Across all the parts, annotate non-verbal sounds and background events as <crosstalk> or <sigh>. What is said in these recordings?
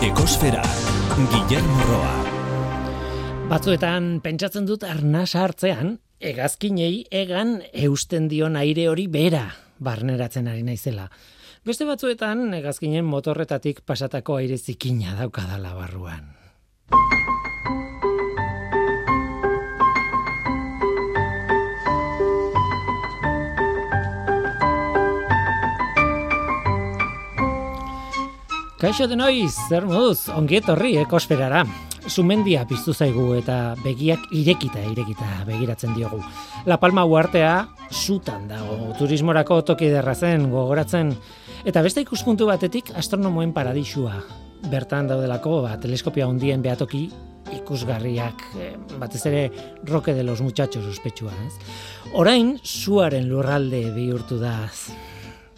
Ekosfera, Guillermo Roa. Batzuetan pentsatzen dut arnas hartzean, egazkinei egan eusten dion aire hori bera barneratzen ari naizela. Beste batzuetan egazkinen motorretatik pasatako aire zikina daukadala barruan. Kaixo denoiz, zer moduz, ongiet horri ekosferara. Zumendia piztu zaigu eta begiak irekita irekita begiratzen diogu. La Palma uartea zutan dago, turismorako toki derra zen, gogoratzen. Eta beste ikuspuntu batetik astronomoen paradisua. Bertan daudelako, ba, teleskopia hundien behatoki ikusgarriak, eh, batez ere roke de los muchachos uspetsua, ez? Orain, zuaren lurralde bihurtu da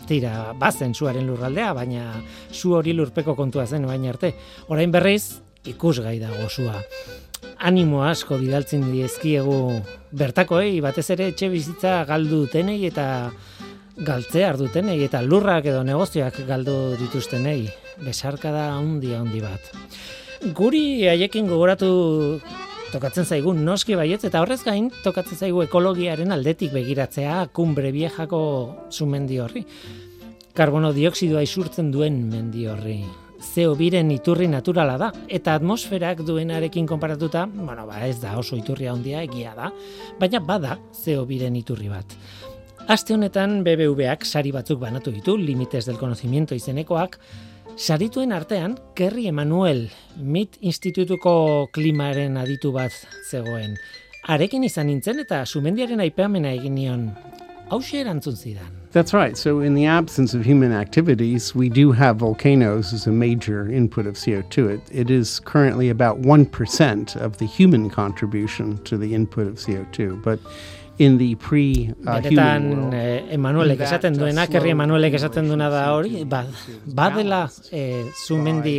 tira, bazen zuaren lurraldea, baina zu hori lurpeko kontua zen baina arte. Orain berriz, ikusgai dago zua. Animo asko bidaltzen diezkiegu bertakoei, batez ere etxe bizitza galdu dutenei eta galtzea ardutenei eta lurrak edo negozioak galdu dituztenei. Besarka da handi handi bat. Guri haiekin gogoratu tokatzen zaigu noski baietz eta horrez gain tokatzen zaigu ekologiaren aldetik begiratzea kumbre viejako zumendi horri. Karbono dioksidoa isurtzen duen mendi horri. Zeo biren iturri naturala da, eta atmosferak duenarekin konparatuta, bueno, ba ez da oso iturri handia egia da, baina bada zeo biren iturri bat. Aste honetan BBVak sari batzuk banatu ditu, limites del conocimiento izenekoak, Sarituen artean, Kerry Emanuel, MIT Institutuko klimaren aditu bat zegoen. Arekin izan nintzen eta sumendiaren egin nion. Hau erantzun zidan. That's right. So, in the absence of human activities, we do have volcanoes as a major input of CO2. It, it is currently about 1% of the human contribution to the input of CO2. But in the pre uh, Benetan, eh, Emanuelek esaten duena, Kerri Emanuelek esaten duena da hori, ba, badela eh, zumendi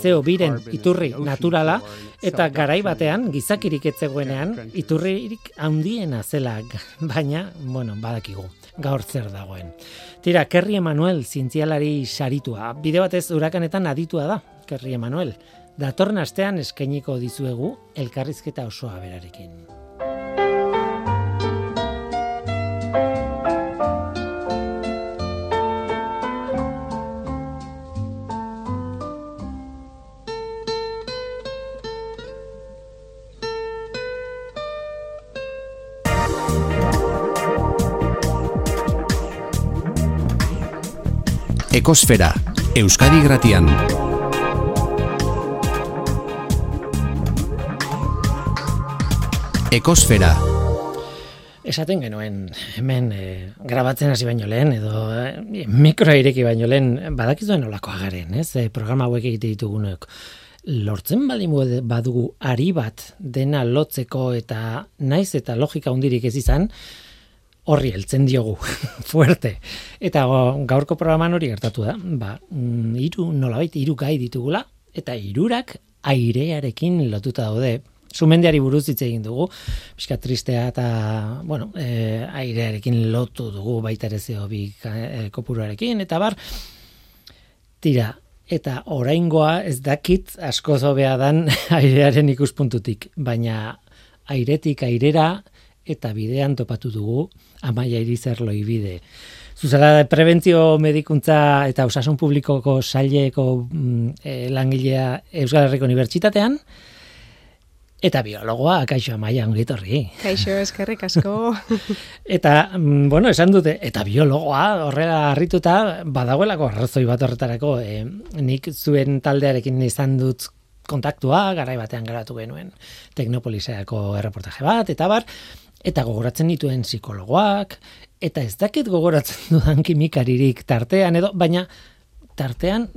zeo biren iturri naturala, eta garai batean, gizakirik etzegoenean, iturririk handiena zela, <laughs> baina, bueno, badakigu, gaur zer dagoen. Tira, Kerri Emanuel zintzialari saritua, bide batez urakanetan aditua da, Kerri Emanuel. Datorren astean eskainiko dizuegu elkarrizketa osoa berarekin. Ekosfera, Euskadi Gratian. Ekosfera. Esaten genuen, hemen e, grabatzen hasi baino lehen, edo e, mikroa ireki baino lehen, badakizuen olakoa garen, ez? E, programa hauek egite ditugunek. Lortzen baldin badugu ari bat dena lotzeko eta naiz eta logika hundirik ez izan, horri heltzen diogu <laughs> fuerte. Eta gaurko programan hori gertatu da, ba, mm, hiru nolabait hiru gai ditugula eta hirurak airearekin lotuta daude. Sumendiari buruz hitz egin dugu, pixka tristea eta, bueno, e, airearekin lotu dugu baita ere zeo bi e, kopuruarekin, eta bar, tira, eta oraingoa ez dakit asko zobea dan <laughs> airearen ikuspuntutik, baina airetik airera eta bidean topatu dugu amaia irizerlo ibide. Zuzara prebentzio medikuntza eta osasun publikoko saileko mm, e, langilea Euskal Herriko Unibertsitatean, Eta biologoa, kaixo amaia ongitorri. Kaixo, eskerrik asko. <laughs> eta, mm, bueno, esan dute, eta biologoa, horrela harrituta, badagoelako arrazoi bat horretarako, e, nik zuen taldearekin izan dut kontaktua, garai batean garatu genuen Teknopoliseako erreportaje bat, eta bar, eta gogoratzen dituen psikologoak, eta ez dakit gogoratzen <laughs> dudan kimikaririk tartean edo, baina tartean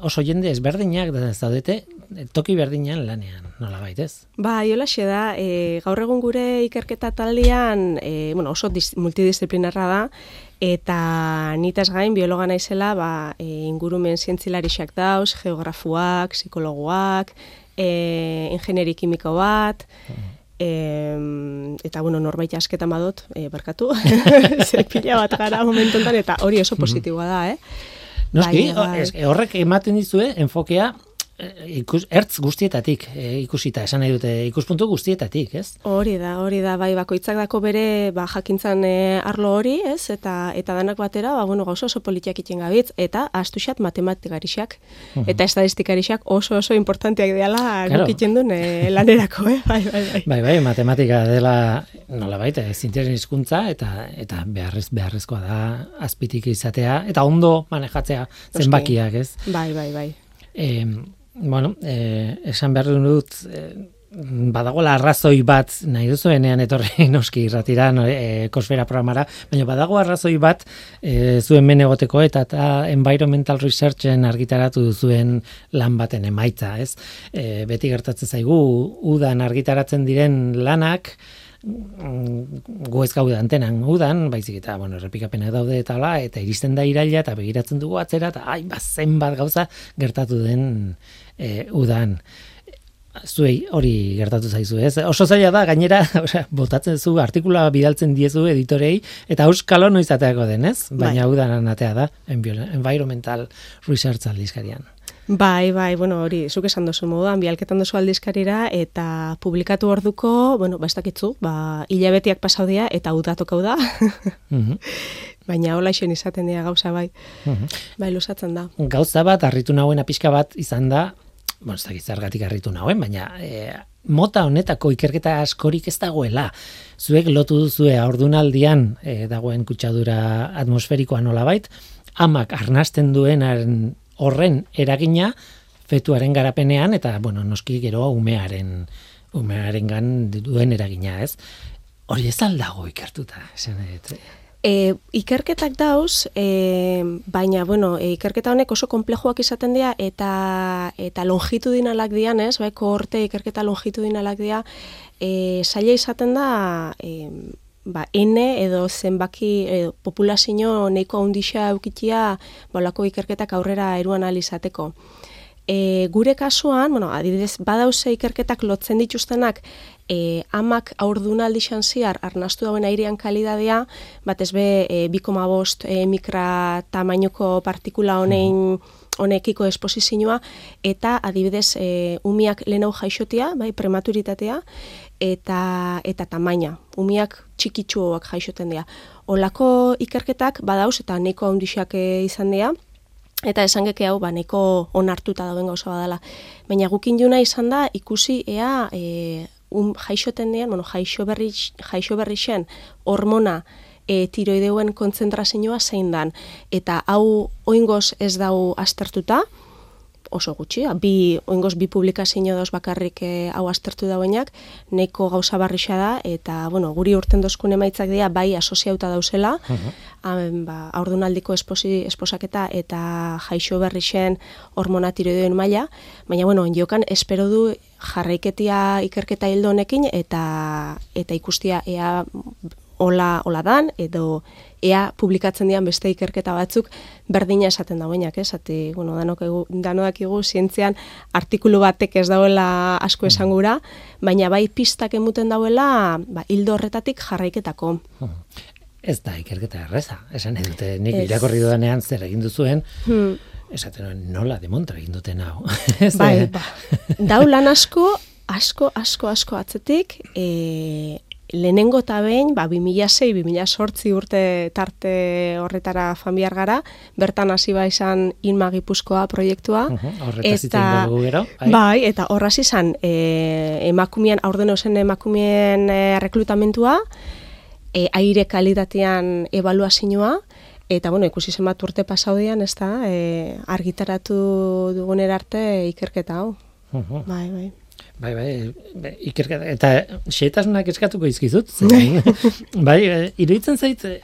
oso jende ezberdinak da zaudete toki berdinean lanean, nola baitez? Ba, jola da, e, gaur egun gure ikerketa taldean, e, bueno, oso multidisciplinarra da, eta nitaz gain biologa naizela, ba, e, ingurumen zientzilarixak dauz, geografuak, psikologoak, e, ingenieri kimiko bat, mm. E, eta bueno, norbait asketan badot, e, barkatu, <laughs> ze pila bat gara momentu enten, eta hori oso positiboa da, eh? Noski, bai, bai. horrek ematen dizue, enfokea, ikus, ertz guztietatik e, ikusita, esan nahi dute, ikuspuntu guztietatik, ez? Hori da, hori da, bai, bakoitzak dako bere, ba, jakintzan e, arlo hori, ez, eta eta danak batera, ba, bueno, gauza oso politiak iten gabitz, eta astuxat matematikarixak, eta estadistikarisak oso oso importantiak diala Claro. guk iten duen e, lanerako, eh? bai, bai, bai. Bai, bai, matematika dela nola baita, zintiaren hizkuntza eta eta beharrez, beharrezkoa da azpitik izatea, eta ondo manejatzea zenbakiak, ez? Bai, bai, bai. E, bueno, e, esan behar dut, e, badagola arrazoi bat nahi duzuenean etorri <laughs> noski irratira e, kosfera programara, baina badago arrazoi bat e, zuen men egoteko eta eta environmental researchen argitaratu duzuen lan baten emaitza, ez? E, beti gertatzen zaigu udan argitaratzen diren lanak mm, gu ez gaude antenan udan, baizik eta, bueno, errepikapenak daude eta la, eta iristen da iraila eta begiratzen dugu atzera, eta ai, ba, zenbat gauza gertatu den e, udan zuei hori gertatu zaizu, ez? Oso zaila da, gainera, <laughs> osea, botatzen zu, artikula bidaltzen diezu editorei, eta euskalo noiz ateako den, ez? Baina Bai. udan atea da, environmental research aldizkarian. Bai, bai, bueno, hori, zuk esan duzu moduan, bialketan duzu aldizkarira, eta publikatu orduko, bueno, ba, ez dakitzu, ba, hilabetiak pasau dira, eta udatokau da, <laughs> Mhm, baina hola isen izaten dira gauza, bai, mhm. bai, lusatzen da. Gauza bat, harritu nagoen pixka bat izan da, bueno, ez dakit zergatik harritu nagoen, baina e, mota honetako ikerketa askorik ez dagoela. Zuek lotu duzue aurdunaldian e, dagoen kutsadura atmosferikoa nolabait, amak arnasten duenaren horren eragina fetuaren garapenean eta bueno, noski gero umearen umearengan duen eragina, ez? Hori ez aldago ikertuta, esan. E, ikerketak dauz, e, baina, bueno, e, ikerketa honek oso komplejoak izaten dira, eta, eta longitudinalak dian, ez, bai, kohorte ikerketa longitudinalak dira, e, zaila izaten da, e, ba, ene edo zenbaki edo populazio nahiko handixa eukitia bolako ikerketak aurrera eruan alizateko. E, gure kasuan, bueno, adibidez, badauze ikerketak lotzen dituztenak, e, amak aurdunaldi ziar arnastu dauen airean kalidadea, batez be, e, 2,5 e, mikra tamainoko partikula honein honekiko esposizioa, eta adibidez, e, umiak lehenau jaixotia, bai, prematuritatea, eta eta tamaina. Umiak txikitsuak jaixoten dira. Olako ikerketak badauz eta neko handixak e, izan dira, eta esan geke hau ba neko onartuta dauen gauza badala. Baina gukin juna izan da ikusi ea e, um, jaixoten dian, bueno, jaixo berri, jaixo berri xen hormona e, tiroideuen kontzentrazioa zein dan. Eta hau oingoz ez dau aztertuta, oso gutxi, bi, oingoz bi publikazio dauz bakarrik e, hau aztertu dauenak, neko gauza barrixa da, eta, bueno, guri urten dozkun emaitzak dira, bai asoziauta dauzela, uh ba, aurdunaldiko esposi, esposaketa eta jaixo berrixen hormona tiroideen maila, baina, bueno, jokan espero du jarraiketia ikerketa hildo honekin, eta, eta ikustia ea hola, hola dan, edo ea publikatzen dian beste ikerketa batzuk berdina esaten dauenak, ez? Ati, bueno, danok egu, danoak igu zientzian artikulu batek ez dauela asko esan gura, baina bai pistak emuten dauela ba, hildo horretatik jarraiketako. Ez da ikerketa erreza, esan nahi dute, nik Ez. irakorri dudanean zer egin duzuen, Hmm. esaten nola demontra egin duten hau. <laughs> Bai, ba. Dau lan asko, asko, asko, asko atzetik, e, lehenengo eta behin, ba, 2006-2008 urte tarte horretara familiar gara, bertan hasi ba izan Inma Gipuzkoa proiektua. Egingo dugu gero, bai. bai. eta horraz izan, e, emakumien, aurden zen emakumien e, reklutamentua, e, aire kalitatean ebaluazioa, eta bueno, ikusi zenbat urte pasaudian, ez da, e, argitaratu dugunera arte ikerketa hau. Mhm. Bai, bai. Bai, bai, be- ikerketa, eta xeetasunak eskatuko izkizut. <laughs> bai, eh, iruditzen zait, eh,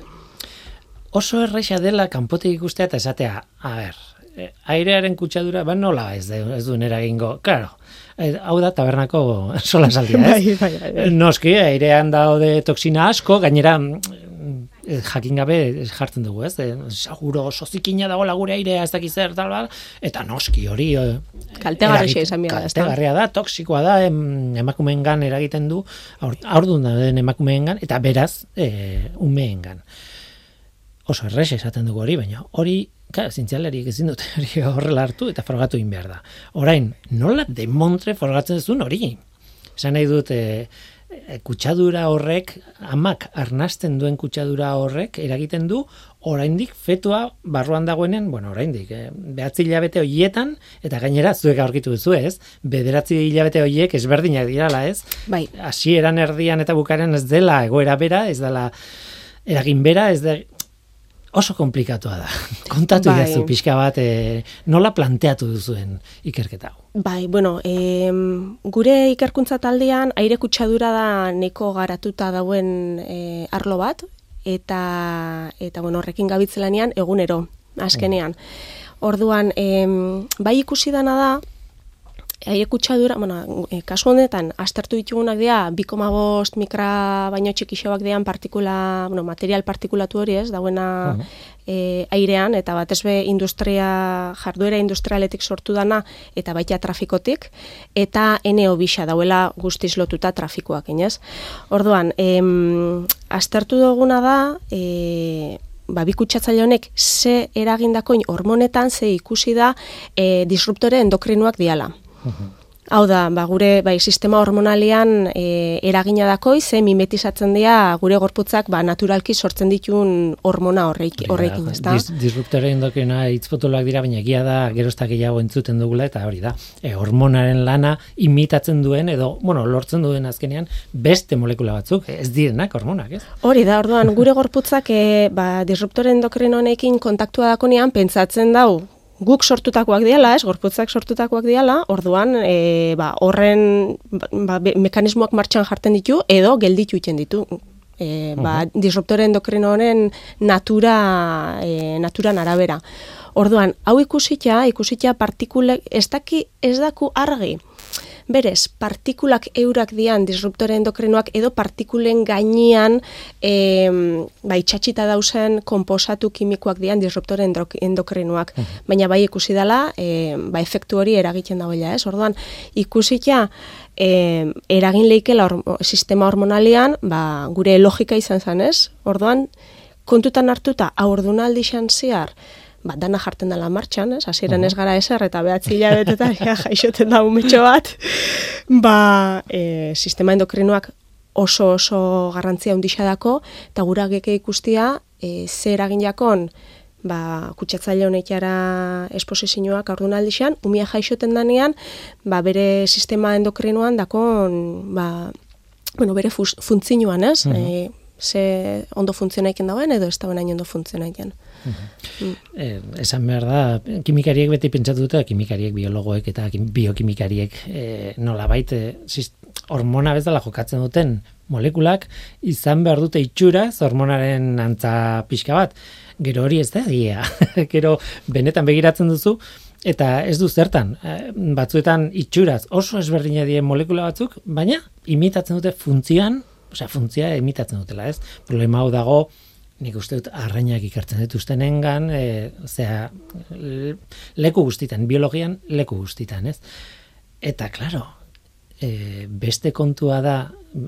oso erraixa dela kanpotik ikustea eta esatea, a ber, eh, airearen kutsadura, ba nola ez, du- ez duen eragingo, claro, hau da tabernako <laughs> sola saldia, ez? Bai, bai, bai, bai. Noski, airean daude toksina asko, gainera mm, jakin gabe jartzen dugu, ez? Eh, seguro oso zikina dagoela gure airea ez dakiz zer tal eta noski hori eh, Kaltegarria izan behar da? Kaltegarria da, toksikoa da, em, emakumeengan eragiten du, aur- aurdun dauden emakumeengan eta beraz, e, umeengan. oso errex esaten dugu hori, baina hori, ka, zintzialariek ezin dute hori horrela hartu eta frogatu egin behar da. Orain, nola demontre frogatzen zuen hori? Esan nahi dut, e, e, kutsadura horrek, amak arnasten duen kutsadura horrek, eragiten du, oraindik fetua barruan dagoenen, bueno, oraindik, eh, behatzi hilabete hoietan, eta gainera zuek aurkitu duzu ez, bederatzi hilabete hoiek ezberdinak dirala ez, Bai, hasieran erdian eta bukaren ez dela egoera bera, ez dela eragin bera, ez da oso komplikatua da. <laughs> Kontatu Bai. idazu pixka bat e, nola planteatu duzuen ikerketa hau. Bai, bueno, em, gure ikerkuntza taldean aire kutsadura da neko garatuta dauen e, arlo bat eta eta bueno, horrekin gabitzelanean egunero azkenean. Orduan, em, bai ikusi dana da aire kutsadura, bueno, e, kasu honetan aztertu ditugunak dira 2,5 mikra baino txikixoak dian partikula, bueno, material partikulatu hori, ez, dauena e, airean eta batez be industria jarduera industrialetik sortu dana eta baita trafikotik eta NO bisa dauela guztiz lotuta trafikoak, inez. Orduan, em, aztertu duguna da, e, ba, bi kutsatzaile honek ze eragindakoin hormonetan ze ikusi da e, disruptore endokrinoak diala. Hau da, ba, gure bai, sistema hormonalian e, eragina dakoi, ze mimetizatzen dira gure gorputzak ba, naturalki sortzen ditun hormona horreik, horrekin, ez da? Dis, disruptore endokrina hitzpotoloak dira, baina egia da geroztak gehiago entzuten dugula, eta hori da, e, hormonaren lana imitatzen duen, edo, bueno, lortzen duen azkenean, beste molekula batzuk, ez direnak hormonak, ez? Hori da, orduan, gure gorputzak e, ba, disruptore endokrino honekin kontaktua dakonean pentsatzen dau, guk sortutakoak diala, ez, gorputzak sortutakoak diala, orduan, e, ba, horren ba, mekanismoak martxan jartzen ditu, edo gelditu iten ditu. E, ba, disruptore endokrino honen natura, e, naturan arabera. Orduan, hau ikusita, ikusita partikulek, ez daki, ez daku argi, Berez, partikulak eurak dian disruptore endokrinoak edo partikulen gainean e, bai, txatxita dausen komposatu kimikoak dian disruptore endok- endokrinoak. Baina bai ikusi dela, e, ba, efektu hori eragiten dagoela, ez? Orduan, ikusita e, eragin leikela hor, sistema hormonalian, ba, gure logika izan zen, ez? Orduan, kontutan hartuta, aurdunaldi xan zehar, ba, dana jarten dela martxan, ez? Hasieran ez gara eser eta behatzi hilabetetan <laughs> ja, jaixoten da umetxo bat. Ba, e, sistema endokrinoak oso oso garrantzia handixa dako, eta gura geke ikustia, e, ze eragin jakon, ba, kutsatzaile honetara esposizioak aurdunaldixan, umia jaixoten danean, ba, bere sistema endokrinoan dakon, ba, bueno, bere funtzioan, ez? E, ze ondo funtzionaiken dagoen edo ez hain ondo funtzionaiken. Eh, esan behar da, kimikariek beti pentsatu dute, kimikariek, biologoek eta kim- biokimikariek eh, nolabait eh, hormona bezala jokatzen duten molekulak izan behar dute itxuraz hormonaren antza pixka bat. Gero hori ez da egia. <laughs> Gero benetan begiratzen duzu eta ez du zertan. Eh, batzuetan itxuraz oso ezberdina dien molekula batzuk, baina imitatzen dute funtzioan, osea funtzioa imitatzen dutela, ez? Problema hau dago nik uste dut arrainak ikartzen dituztenengan, e, zera, leku guztitan, biologian leku guztitan, ez? Eta, claro, e, beste kontua da,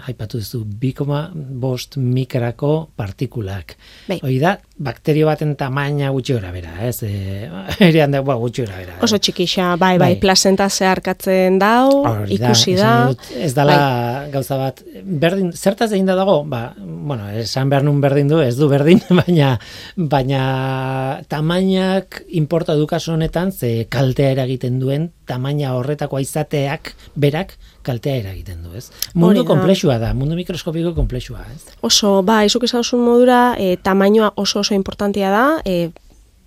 aipatu duzu, 2,5 mikrako partikulak. Bai. Hoi da, bakterio baten tamaina gutxi gora bera, ez? <laughs> E, erian da, ba, gutxi gora bera. Oso txikixa, bai, bai, Bai. plazenta zeharkatzen dau, Hori da, ikusi da. dut, ez dala Bai. gauza bat, berdin, zertaz egin da dago, ba, bueno, esan behar nun berdin du, ez du berdin, <laughs> baina, baina tamainak importa du kasu honetan, ze kaltea eragiten duen, tamaina horretakoa izateak, berak, kaltea eragiten du, ez? Mundu da. Komplexua da, mundu mikroskopiko komplexua, ez? Oso, ba, izuk esan modura, e, tamainoa oso oso importantia da, e,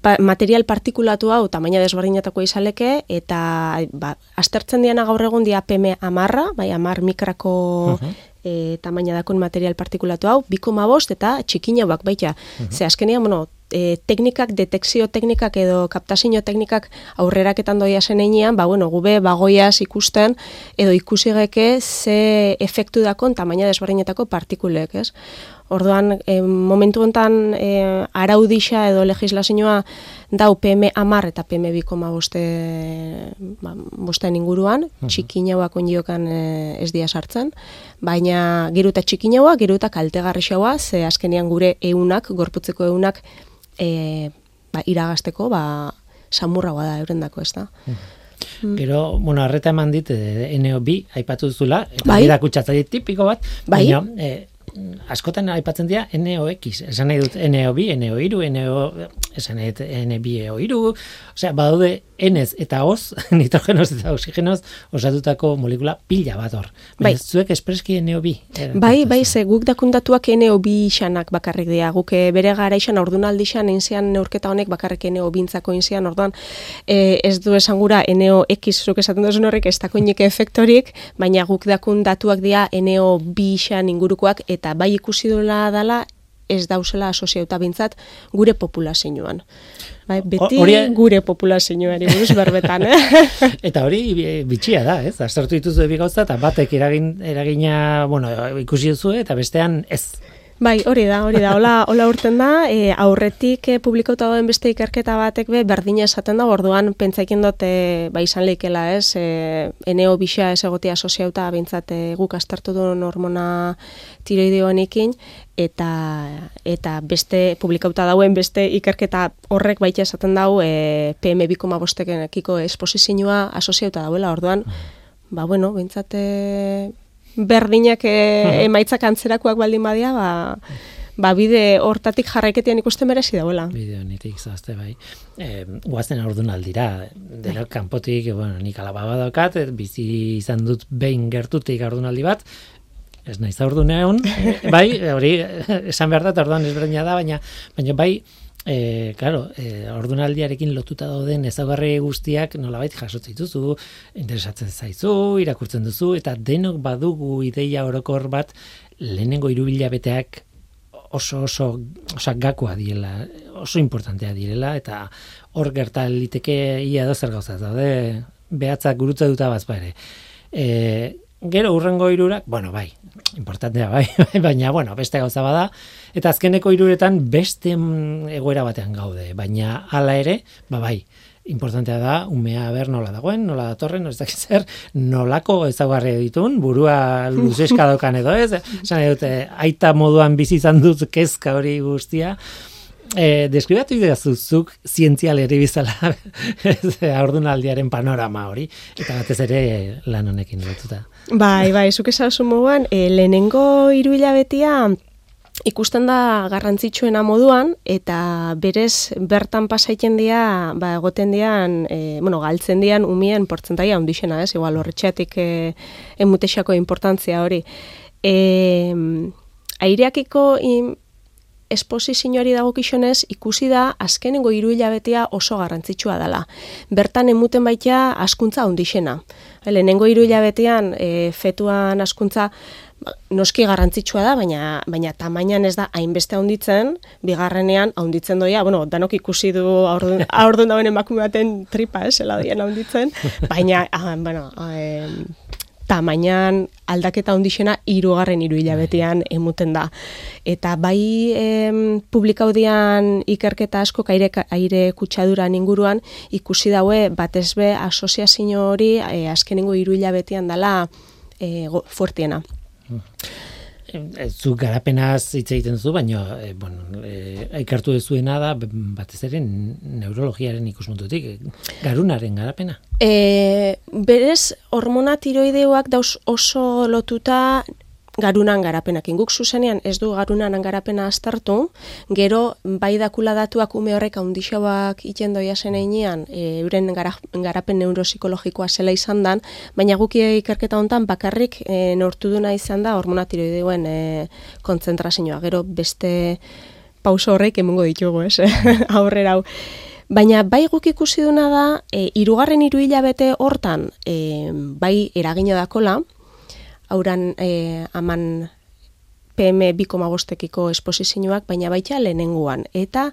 pa, material partikulatu hau tamaina desberdinetako izaleke, eta ba, aztertzen diana gaur egun dia PM amarra, bai, amar mikrako e, tamaina dakon material partikulatu hau, bikoma bost eta txikinauak baita. Ze azkenean, bueno, e, teknikak, detekzio teknikak edo kaptazio teknikak aurreraketan doia zen einean, ba, bueno, gube bagoiaz ikusten, edo ikusigeke ze efektu dakon tamaina desberdinetako partikulek, ez? Orduan, e, momentu hontan e, araudixa edo legislazioa dau PM amar eta PM bikoma boste, ba, bostean inguruan, txikinauak ondiokan e, ez dia sartzen, baina gero eta txikinaua, gero eta kaltegarrixaua, ze azkenean gure eunak, gorputzeko eunak, e, ba, iragasteko ba, samurragoa da eurendako, ez da. Mm. Gero, bueno, arreta eman dit, e, NO2 aipatu duzula, eta Bai. kutsatzaile tipiko bat, Bai. baina e, askotan aipatzen dira NOX, esan nahi dut NO2, NO3, NO, esan nahi dut NBO3, osea, badaude Nez eta Oz, nitrogenoz eta oxigenoz, osatutako molekula pila bat hor. Bai. Zuek espreski NO2. Bai, bai, ze guk dakundatuak NO bi xanak bakarrik dira. Guk eh, bere gara izan ordunaldi xan inzian neurketa honek bakarrik NO bintzako inzian, orduan eh, ez du esan gura NO X zuk esaten duzun horrek ez dako inike efektorik, baina guk dakun datuak dira NO bi xan ingurukoak eta bai ikusi duela dala ez dauzela asoziauta bintzat gure populazioan. Bai, beti hori- gure populazioari buruz berbetan, eh? <laughs> Eta hori bi- bitxia da, ez? Aztertu dituzu bi gauza eta batek eragin, eragina, bueno, ikusi duzu eta bestean ez. Bai, hori da, hori da. Hola, hola urten da, e, aurretik e, publikauta dauen beste ikerketa batek be berdina esaten da, orduan pentsaikin dut e, ba izan leikela, ez? E, eneo bisa ez egotia asoziauta bintzat e, guk astartu duen hormona tiroideoanekin. Eta eta beste publikauta dauen beste ikerketa horrek baita esaten dau e, PM 2,5ekiko esposizioa asoziauta dauela, orduan ba bueno, bintzat e, berdinak e, emaitzak antzerakoak baldin badia, ba, ba bide hortatik jarraiketian ikusten merezi dauela. Bideo nitik zazte bai. E, guazten aurdun aldira, dela kanpotik, bueno, nik alaba badaukat, et bizi izan dut behin gertutik aurdunaldi bat, ez naiz aurdunean, <laughs> bai, hori esan behar da, eta orduan ezberdina da, baina, baina bai, E, claro, e, ordunaldiarekin lotuta dauden ezaugarri guztiak nolabait jasotzen dituzu, interesatzen zaizu, irakurtzen duzu, eta denok badugu ideia orokor bat lehenengo hirubilabeteak oso oso osa gakoa direla, oso importantea direla eta hor gerta liteke ia da zer gauza daude behatzak gurutza duta bazpa ere. E, gero urrengo hirurak, bueno, bai, importantea <laughs> bai, baina bueno, beste gauza bada. Eta azkeneko hiruretan beste mm, egoera batean gaude, baina hala ere, ba bai, importantea da umea ber nola dagoen, nola datorren, ez dakit zer, nolako ezaugarri ditun, burua luzeska dokan edo ez, esan dute, aita moduan bizi izan dut kezka hori guztia, E, deskribatu idazu zuk zientzialeri bizala <laughs> aurdunaldiaren panorama hori, eta batez ere lan honekin lotuta. Bai, bai, zuk esan moduan, e, lehenengo hiru hilabetia ikusten da garrantzitsuena moduan eta berez bertan pasaiten dira, ba egoten dian, e, bueno, galtzen dian umien portzentaia handixena, ez? Igual horretxeatik e, emutexako importantzia hori. E, aireakiko im, esposizioari dagokionez ikusi da azkenengo hiru hilabetea oso garrantzitsua dela. Bertan emuten baita askuntza handixena. Lehenengo hiru hilabetean e, fetuan askuntza ba, noski garrantzitsua da, baina baina tamainan ez da hainbeste handitzen, bigarrenean handitzen doia, bueno, danok ikusi du aurdun dauen emakume baten tripa, ez, dien handitzen, baina ah, bueno, eh, tamainan aldaketa handixena hirugarren hiru hilabetean emuten da. Eta bai em, publikaudian ikerketa asko aire, aire kutsaduran inguruan ikusi daue batez be asoziazio hori e, azkenengo hiru hilabetean dela e, go, fuertiena. E, zu garapenaz hitz egiten zu, baina e, bueno, e, ikartu dezuena da batez ere neurologiaren ikuspuntutik, e, garunaren garapena. E, berez, hormona tiroideoak dauz oso lotuta garunan garapenakin. Guk zuzenean ez du garunan garapena aztertu, gero bai dakula datuak ume horrek handixoak iten doia zen einean, e, euren gara, garapen neuropsikologikoa zela izan dan, baina guk ikerketa hontan bakarrik e, neurtu duna izan da hormona tiroideoen e, kontzentrazioa. Gero beste pauso horrek emongo ditugu, ez? <laughs> Aurrera hau. Baina bai guk ikusi duna da, e, irugarren hiru hilabete hortan e, bai eragina dakola, hauran e, aman PM 2,5ekiko esposizioak, baina baita lehenenguan. Eta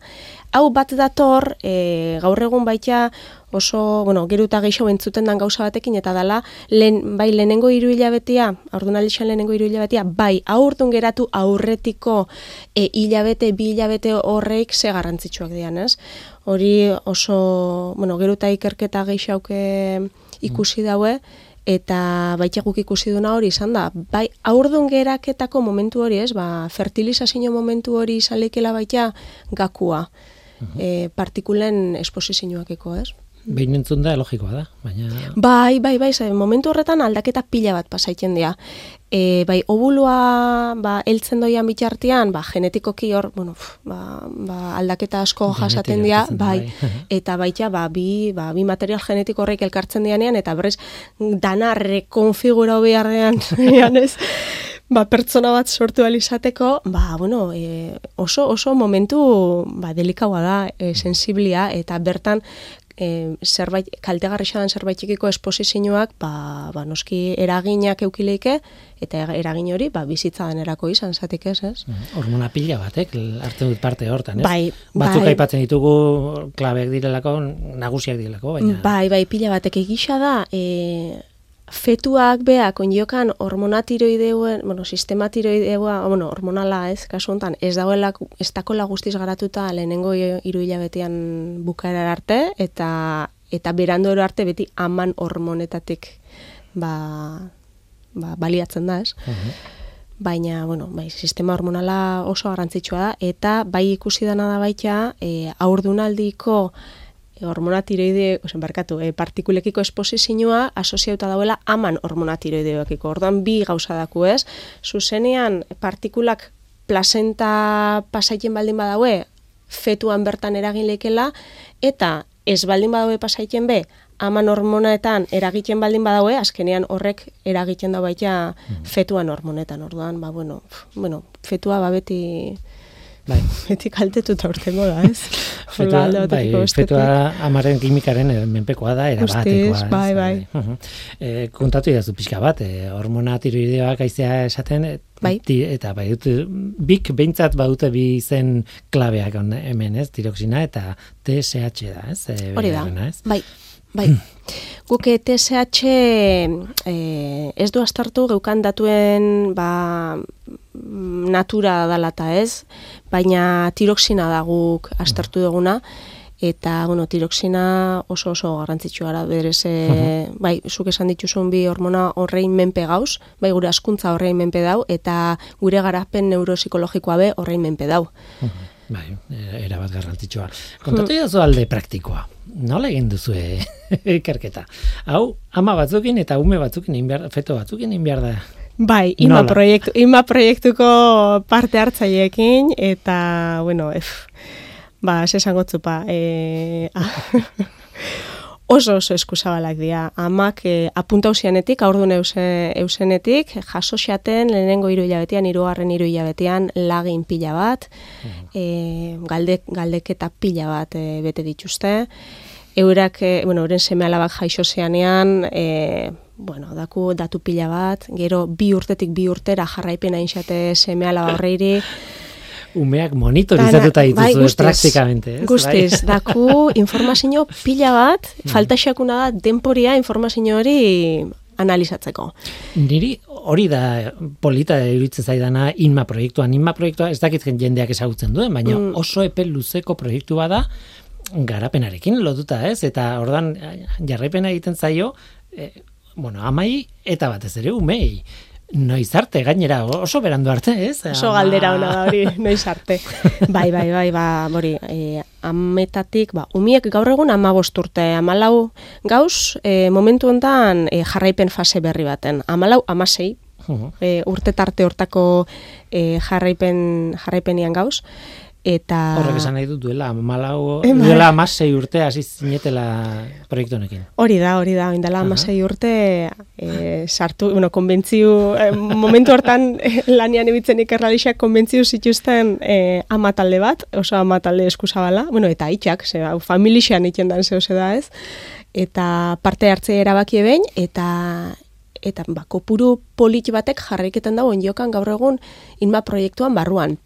hau bat dator, e, gaur egun baita oso, bueno, geruta gehiago entzuten dan gauza batekin, eta dala, lehen, bai lehenengo hiru hilabetea, aurdun alixan lehenengo hiru hilabetea, bai aurtun geratu aurretiko e, hilabete, bi hilabete horreik ze garrantzitsuak dian, ez? Hori oso, bueno, geruta ikerketa gehiago ikusi daue, eta baita guk ikusi duna hori izan da, bai aurdun geraketako momentu hori ez, ba, fertilizazio momentu hori izan leikela baita gakua. e, partikulen esposizioakeko, ez? Behin entzun da, logikoa da, baina... Bai, bai, bai, ze, momentu horretan aldaketa pila bat pasaiten dira. E, bai, obulua ba, eltzen doian bitartean, ba, genetikoki hor, bueno, pf, ba, ba, aldaketa asko Genetika jasaten dira, bai, bai. <laughs> eta baita, ba, bi, ba, bi material genetiko horrek elkartzen dianean, eta berrez, dana rekonfigura beharrean, <laughs> ez, ba, pertsona bat sortu ahal izateko, ba, bueno, e, oso, oso momentu, ba, delikaua da, e, sensiblia, eta bertan, e, zerbait, kaltegarri xadan zerbaitxikiko esposizioak, ba, ba, noski eraginak eukileike, eta eragin hori, ba, bizitza denerako izan, zatik ez, ez? Hormona pila batek hartzen dut parte hortan, ez? Bai, Batzuk bai. aipatzen ditugu klabeak direlako, nagusiak direlako, baina... Bai, bai, pila batek egisa da, e, fetuak beak onjokan hormona tiroideuen, bueno, sistema tiroideua, bueno, hormonala ez, kasu honetan, ez dagoela, ez dakola guztiz garatuta lehenengo hiru hilabetean bukaera arte, eta eta berandoro arte beti aman hormonetatik ba, ba, baliatzen da, ez? Baina, bueno, bai, sistema hormonala oso garrantzitsua da, eta bai ikusi dana da baita, e, aurdunaldiko e, hormona tiroide, ozen barkatu, e, partikulekiko esposizioa asoziauta dauela aman hormona tiroideoekiko. Orduan bi gauza daku ez, zuzenean partikulak placenta pasaiten baldin badaue, fetuan bertan eragin lekela, eta ez baldin badaue pasaiten be, aman hormonetan eragiten baldin badaue, azkenean horrek eragiten da baita fetuan hormonetan. Orduan, ba, bueno, pf, bueno, fetua ba beti Bai. <laughs> beti kaltetuta urtengo da, ez? <laughs> Fetua, Hola, bai, fetua amaren kimikaren eh, menpekoa da, erabatekoa. Guztiz, bai, bai. Uh e, kontatu idazu pixka bat, e, hormona tiroideoak aizea esaten, Bai. ti- eta bai, dut, bik behintzat badute bi zen klabeak hemen, ez, tiroxina eta TSH da, ez? E, Hori da, ez? bai, bai. Guk TSH eh, ez du astartu geukan datuen ba, natura dalata ez, baina tiroxina da guk astartu duguna, eta bueno, tiroxina oso oso garrantzitsua da berez e, bai, zuk esan dituzun bi hormona horrein menpe gauz, bai gure askuntza horrein menpe dau eta gure garapen neuropsikologikoa be horrein menpe dau. Bai, e, erabat garrantzitsua. Kontatu idazu alde praktikoa. Nola egin duzu <laughs> ikerketa? Hau, ama batzukin eta ume batzukin, egin behar, feto batzukin egin behar da. Bai, ima, proiektu, ima proiektuko parte hartzaileekin, eta, bueno, ef, ba, sesan gotzupa, e, <laughs> oso oso eskusabalak dira. Amak e, apunta usianetik, aurdun euse, eusenetik, jaso xaten lehenengo hiru hilabetean, hirugarren hiru hilabetean lagin pila bat, e, galde, galdeketa pila bat e, bete dituzte. Eurak, e, bueno, euren seme alabak jaixo zeanean, e, bueno, daku datu pila bat, gero bi urtetik bi urtera jarraipena inxate seme alaba horreiri, <laughs> Umeak monitorizatuta bai, dituzu guztiz, praktikamente, ez? Guztiz, Bai. daku <laughs> informazio pila bat, falta xakuna da denporia informazio hori analizatzeko. Niri hori da polita iruditzen zaidana inma proiektuan. Inma proiektua ez dakit jendeak ezagutzen duen, baina Mm. oso epe luzeko proiektu bada garapenarekin lotuta, ez? Eta ordan jarraipena egiten zaio, e, bueno, amai eta batez ere umei. Noiz arte, gainera, oso berandu arte, ez? Oso Ama- galdera ona da hori, noiz arte. Bai, bai, bai, ba, hori, e, ametatik, ba, umiek gaur egun ama urte, amalau gauz, e, momentu hontan e, jarraipen fase berri baten. Amalau, amasei, Mhm. e, urte tarte hortako e, jarraipen, jarraipenian gauz, eta... Horrek esan nahi dut duela, malau, Eh, bai. duela amasei urte hasi zinetela proiektu honekin. Hori da, hori da, indela Aha. amasei urte e, sartu, bueno, konbentziu, e, momentu hortan e, lanian ebitzen ikerralixak konbentziu zituzten e, ama talde bat, oso ama talde eskuzabala, bueno, eta itxak, ze, hau, familixean iten dan zehose da ez, eta parte hartze erabaki behin, eta eta ba, kopuru polit batek jarraiketan dago jokan gaur egun inma proiektuan barruan.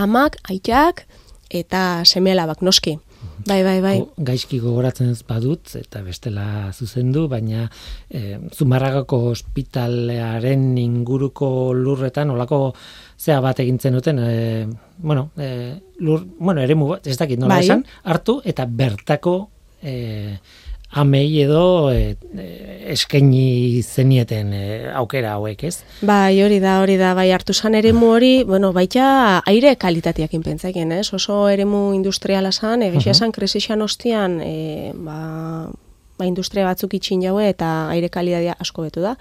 Amak, aitak, eta seme alabak noski. Bai, bai, bai. Go- gaizki gogoratzen ez badut eta bestela zuzendu, baina e, Zumarragako ospitalearen inguruko lurretan olako zea bat egintzen duten, e, bueno, e, lur, bueno, eremu bat, ez dakit nola Bai. esan, hartu eta bertako e, amei edo e, eskaini zenieten e, aukera hauek, ez? Bai, hori da, hori da, bai hartu zan eremu hori, bueno, baita aire kalitateak inpentzaiken, ez? Oso eremu industriala zan, egizia zan krisixan ostian, e, ba, ba, industria batzuk itxin jaue eta aire kalitatea asko betu da.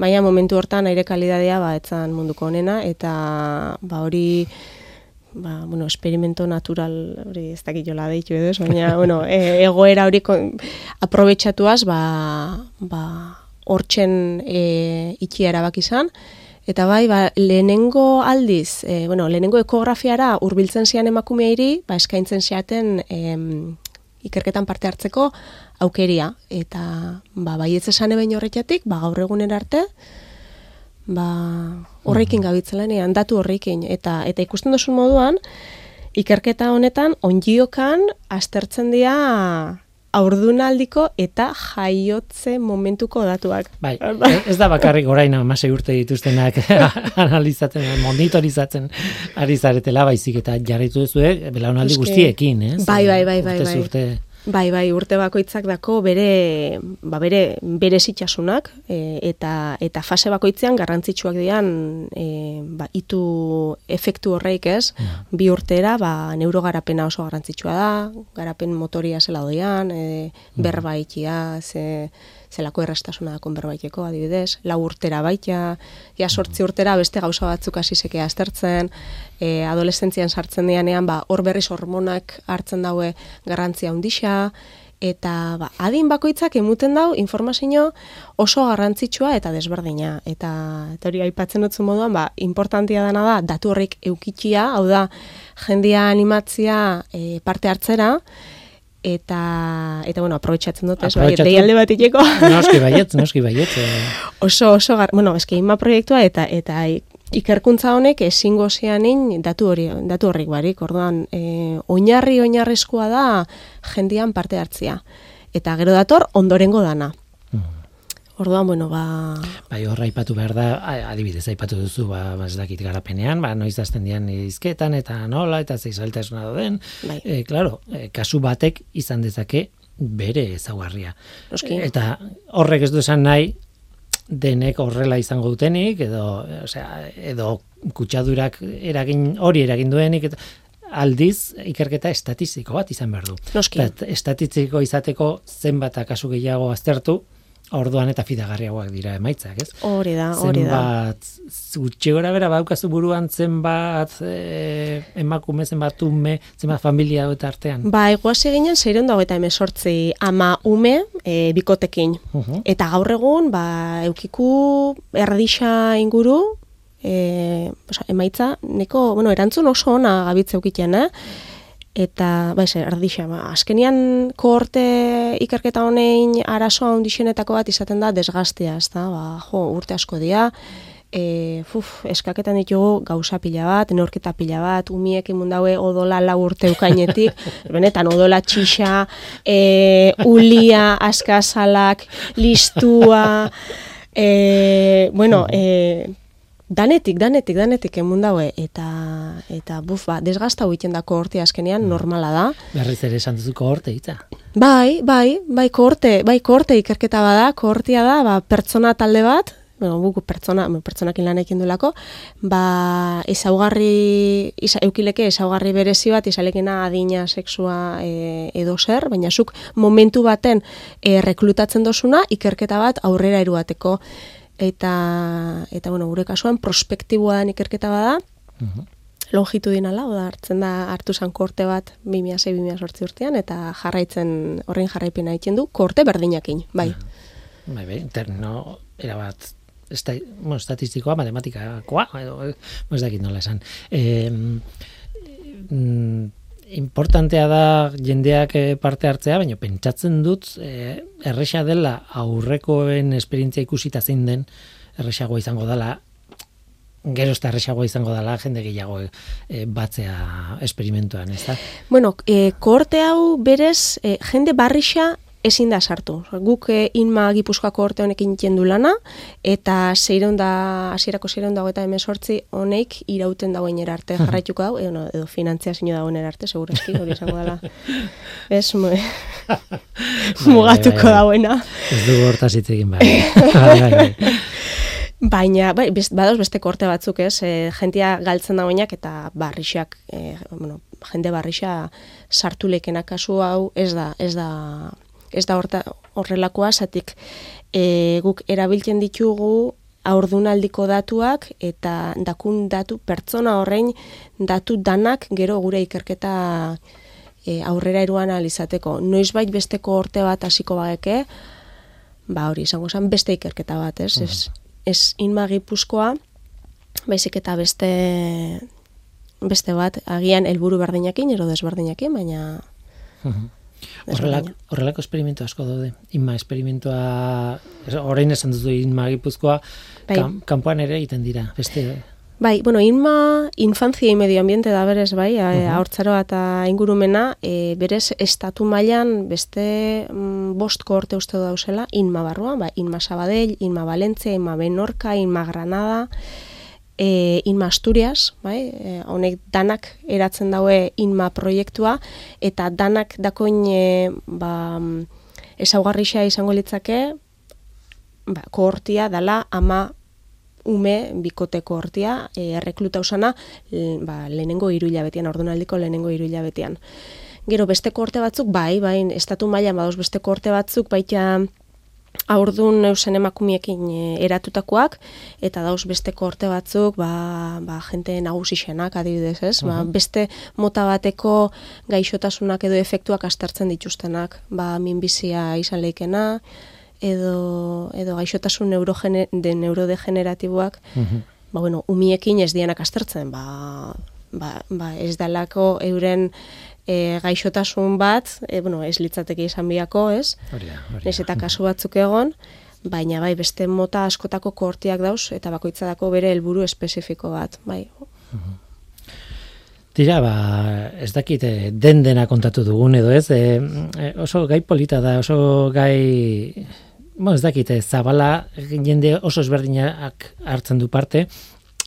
Baina momentu hortan aire kalitatea ba, etzan munduko honena, eta ba, hori ba, bueno, experimento natural hori ez dakit jola deitu edo, baina <laughs> bueno, e, egoera hori aprobetxatuaz ba, ba, hortzen e, itxia erabak izan, Eta bai, ba, lehenengo aldiz, e, bueno, lehenengo ekografiara hurbiltzen zian emakumeiri, ba, eskaintzen ziaten em, ikerketan parte hartzeko aukeria. Eta ba, bai ez esan ebein horretatik, ba, gaur egunen arte, ba, horrekin gabitzelenean, datu horrekin. Eta, eta ikusten duzun moduan, ikerketa honetan, ondiokan aztertzen dira aurdunaldiko eta jaiotze momentuko datuak. Bai, ez da bakarrik orain amasei urte dituztenak <laughs> analizatzen, monitorizatzen ari zaretela, baizik eta jarritu duzu, belaunaldi guztiekin, eh? Bai, bai, bai, bai, bai. Urte, Bai, bai, urte bakoitzak dako bere ba bere bere sitxasunak e, eta eta fase bakoitzean garrantzitsuak dian e, ba, itu efektu horreik, ez? Bi urtera ba neurogarapena oso garrantzitsua da, garapen motoria zela doian, e, berba ze zelako errastasuna da konberbaiteko, adibidez, lau urtera baita, ja sortzi urtera beste gauza batzuk hasi aztertzen, e, adolescentzian sartzen dianean, ba, hor berriz hormonak hartzen daue garrantzia handixa, eta ba, adin bakoitzak emuten dau informazio oso garrantzitsua eta desberdina. Eta, eta hori aipatzen dutzu moduan, ba, importantia dena da, datu horrik eukitxia, hau da, jendia animatzia e, parte hartzera, eta eta bueno, aprobetxatzen dut, ez bai, deialde bat iteko. Noski baiet, noski baiet. <laughs> Eh. Oso, oso, gar, bueno, eske ima proiektua eta eta ikerkuntza honek ezingo zeanin datu hori, datu horrik barik, orduan, e, oinarri oinarrizkoa da jendian parte hartzia. Eta gero dator, ondorengo dana. Orduan, bueno, ba... Bai, horra aipatu behar da, adibidez, aipatu duzu, ba, ba ez dakit garapenean, ba, noiz azten dian izketan, eta nola, eta zeisaltasuna den. Bai. E, claro, e, kasu batek izan dezake bere ezaugarria. Eta horrek ez du esan nahi, denek horrela izango dutenik, edo, osea, edo kutsadurak eragin, hori eragin duenik, eta, aldiz ikerketa estatistiko bat izan behar du. Noski. estatistiko izateko zenbat kasu gehiago aztertu, orduan eta fidagarriagoak dira emaitzak, ez? Hori da, hori da. Zenbat, gutxi gora bera, baukazu buruan zenbat e, emakume, zenbat ume, zenbat familia eta artean? Ba, egoaz eginen, zeiron dago eta emesortzi ama ume e, bikotekin. Eta gaur egun, ba, eukiku erdisa inguru, e, emaitza, neko, bueno, erantzun oso ona gabitze eukiten, eh? Eta ba ez erdixa ba azkenian kohorte ikerketa honein arazoa hondixenetako bat izaten da desgastea ezta? Ba jo urte asko dira e, fuf, eskaketan ditugu gauza pila bat, neorketa pila bat, umiek imundaue odola la urte ukainetik, <laughs> benetan odola txixa, e, ulia, askazalak, listua, e, bueno, e, Danetik, danetik, danetik emun daue, eta, eta buf, ba, desgazta egiten da kohorte askenean, mm. normala da. Berriz ere esan duzu kohorte, itza? Bai, bai, bai kohorte, bai kohorte ikerketa bada, kohortia da, ba, pertsona talde bat, bueno, buku pertsona, pertsonakin lan ekin dulako, ba, ezaugarri, isa, eukileke ezaugarri berezi bat, izalekena adina sexua e, edo zer, baina zuk momentu baten e, reklutatzen dosuna, ikerketa bat aurrera eruateko eta eta bueno, gure kasuan prospektiboa ikerketa bada. Uh -huh. Longitudinala, oda hartzen da hartu san korte bat 2006-2008 urtean eta jarraitzen horrein jarraipena egiten du korte berdinakin, bai. Bai, bai, interno era bat esta, bueno, estatistikoa, matematikakoa, edo, ez dakit nola esan. Eh, importantea da jendeak eh, parte hartzea, baina pentsatzen dut e, erresa dela aurrekoen esperientzia ikusita zein den erresagoa izango dela gero eta erresagoa izango dela jende gehiago e, batzea esperimentuan, ez da? Bueno, e, kohorte hau berez, e, jende barrixa ezin da sartu. Guk e, inma gipuzkoako orte honekin du lana, eta zeireun da, asierako zeireun dago eta emezortzi honeik irauten dagoen arte <laughs> jarraituko dau, edo, edo finantzia zinu dagoen arte, segurazki, hori izango dela. Ez, mu, <laughs> mugatuko dagoena. Ez dugu hortaz hitz egin bai. <laughs> Baina, bai, badoz beste korte batzuk, ez, e, jentia galtzen dagoenak eta barrixak, e, bueno, jende barrixa sartu lekenak kasu hau, ez da, ez da, ez da horta, horrelakoa, zatik e, guk erabiltzen ditugu aurdunaldiko datuak eta dakun datu pertsona horrein datu danak gero gure ikerketa e, aurrera eruan alizateko. Noiz bait besteko orte bat hasiko bageke, ba hori, izango zen beste ikerketa bat, ez? Ez, ez inmagipuzkoa, baizik eta beste beste bat, agian helburu berdinakin, ero desberdinakin, baina... Horrelako, horrelako esperimentu asko daude. Inma esperimentua, orain esan duzu inma gipuzkoa, bai. kanpoan ere egiten dira. Beste, Bai, bueno, inma infantzia y medio ambiente da berez, bai, uh -huh. eta ingurumena, e, berez estatu mailan beste mm, bost kohorte uste dauzela, inma barruan, bai, inma Sabadell, inma Valentzia, inma Benorka, inma Granada, e, Inma Asturias, bai, e, honek danak eratzen daue Inma proiektua, eta danak dakoin e, ba, ezaugarrixa izango litzake, ba, kohortia dala ama ume bikoteko hortia, e, errekluta usana, ba, lehenengo iruila betian, ordunaldiko lehenengo iruila betian. Gero, beste kohorte batzuk, bai, bai, estatu mailan badoz beste kohorte batzuk, baita, aurdun eusen emakumiekin e, eratutakoak, eta dauz beste korte batzuk, ba, ba, jente nagusixenak adibidez, ez? ba, beste mota bateko gaixotasunak edo efektuak astartzen dituztenak, ba, minbizia izan leikena, edo, edo gaixotasun neurogene, de neurodegeneratiboak, ba, bueno, umiekin ez dianak astartzen, ba, ba, ba, ez dalako euren e, gaixotasun bat, e, bueno, ez litzateke izan biako, ez? Horia, horia. eta kasu batzuk egon, baina bai beste mota askotako kortiak dauz eta bakoitzadako bere helburu espezifiko bat, bai. Tira, ba, ez dakit den dena kontatu dugun edo ez, e, oso gai polita da, oso gai, bueno, ez dakit, zabala jende oso ezberdinak hartzen du parte,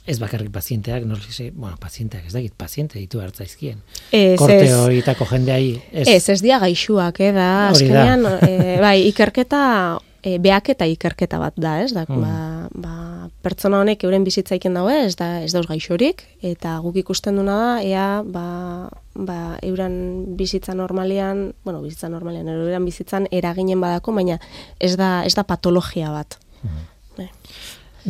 ez bakarrik pazienteak, no sé, bueno, pazienteak, ez dakit, paziente ditu hartzaizkien. Ez, Korte horietako jendeai. Ez, ez, ez dia gaixuak, eh, da, azkenean, <laughs> e, bai, ikerketa, e, beak eta ikerketa bat da, ez, da, mm. ba, ba, pertsona honek euren bizitzaiken daue, ez da, ez dauz gaixorik, eta guk ikusten duna da, ea, ba, ba, euran bizitza normalian, bueno, bizitza normalian, euran bizitzan eraginen badako, baina ez da, ez da patologia bat. Mm. Bai.